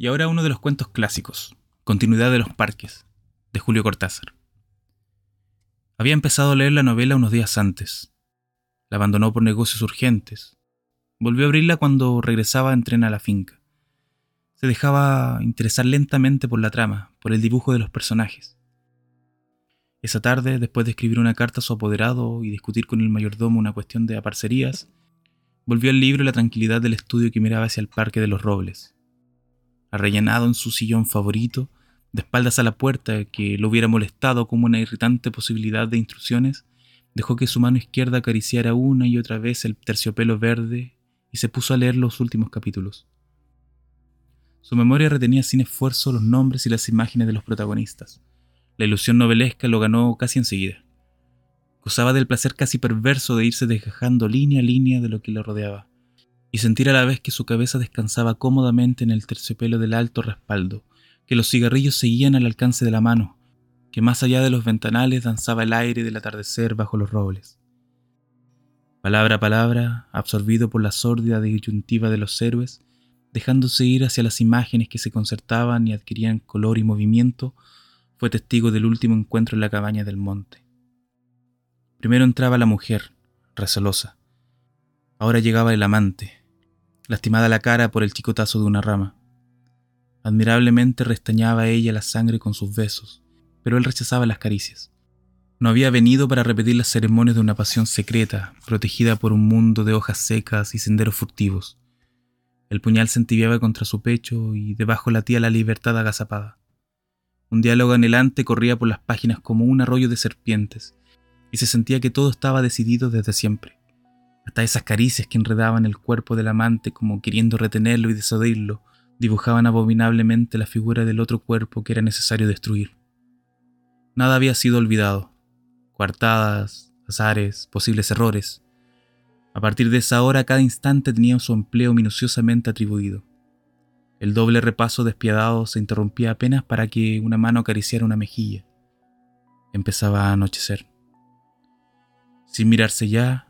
Y ahora uno de los cuentos clásicos, Continuidad de los Parques, de Julio Cortázar. Había empezado a leer la novela unos días antes. La abandonó por negocios urgentes. Volvió a abrirla cuando regresaba en tren a la finca. Se dejaba interesar lentamente por la trama, por el dibujo de los personajes. Esa tarde, después de escribir una carta a su apoderado y discutir con el mayordomo una cuestión de aparcerías, volvió al libro y la tranquilidad del estudio que miraba hacia el Parque de los Robles arrellanado en su sillón favorito, de espaldas a la puerta que lo hubiera molestado como una irritante posibilidad de instrucciones, dejó que su mano izquierda acariciara una y otra vez el terciopelo verde y se puso a leer los últimos capítulos. Su memoria retenía sin esfuerzo los nombres y las imágenes de los protagonistas. La ilusión novelesca lo ganó casi enseguida. Gozaba del placer casi perverso de irse desgajando línea a línea de lo que le rodeaba y sentir a la vez que su cabeza descansaba cómodamente en el terciopelo del alto respaldo, que los cigarrillos seguían al alcance de la mano, que más allá de los ventanales danzaba el aire del atardecer bajo los robles. Palabra a palabra, absorbido por la sórdida disyuntiva de los héroes, dejándose ir hacia las imágenes que se concertaban y adquirían color y movimiento, fue testigo del último encuentro en la cabaña del monte. Primero entraba la mujer, resolosa. Ahora llegaba el amante, lastimada la cara por el chicotazo de una rama. Admirablemente restañaba ella la sangre con sus besos, pero él rechazaba las caricias. No había venido para repetir las ceremonias de una pasión secreta, protegida por un mundo de hojas secas y senderos furtivos. El puñal se entibiaba contra su pecho y debajo latía la libertad agazapada. Un diálogo anhelante corría por las páginas como un arroyo de serpientes, y se sentía que todo estaba decidido desde siempre hasta esas caricias que enredaban el cuerpo del amante como queriendo retenerlo y desodirlo, dibujaban abominablemente la figura del otro cuerpo que era necesario destruir. Nada había sido olvidado. Coartadas, azares, posibles errores. A partir de esa hora cada instante tenía su empleo minuciosamente atribuido. El doble repaso despiadado se interrumpía apenas para que una mano acariciara una mejilla. Empezaba a anochecer. Sin mirarse ya,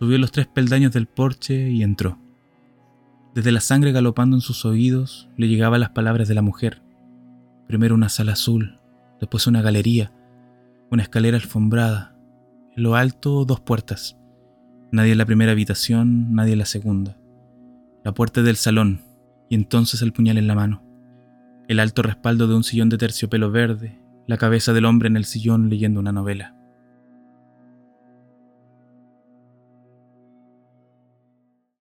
Subió los tres peldaños del porche y entró. Desde la sangre galopando en sus oídos le llegaban las palabras de la mujer. Primero una sala azul, después una galería, una escalera alfombrada, en lo alto dos puertas. Nadie en la primera habitación, nadie en la segunda. La puerta del salón, y entonces el puñal en la mano. El alto respaldo de un sillón de terciopelo verde, la cabeza del hombre en el sillón leyendo una novela.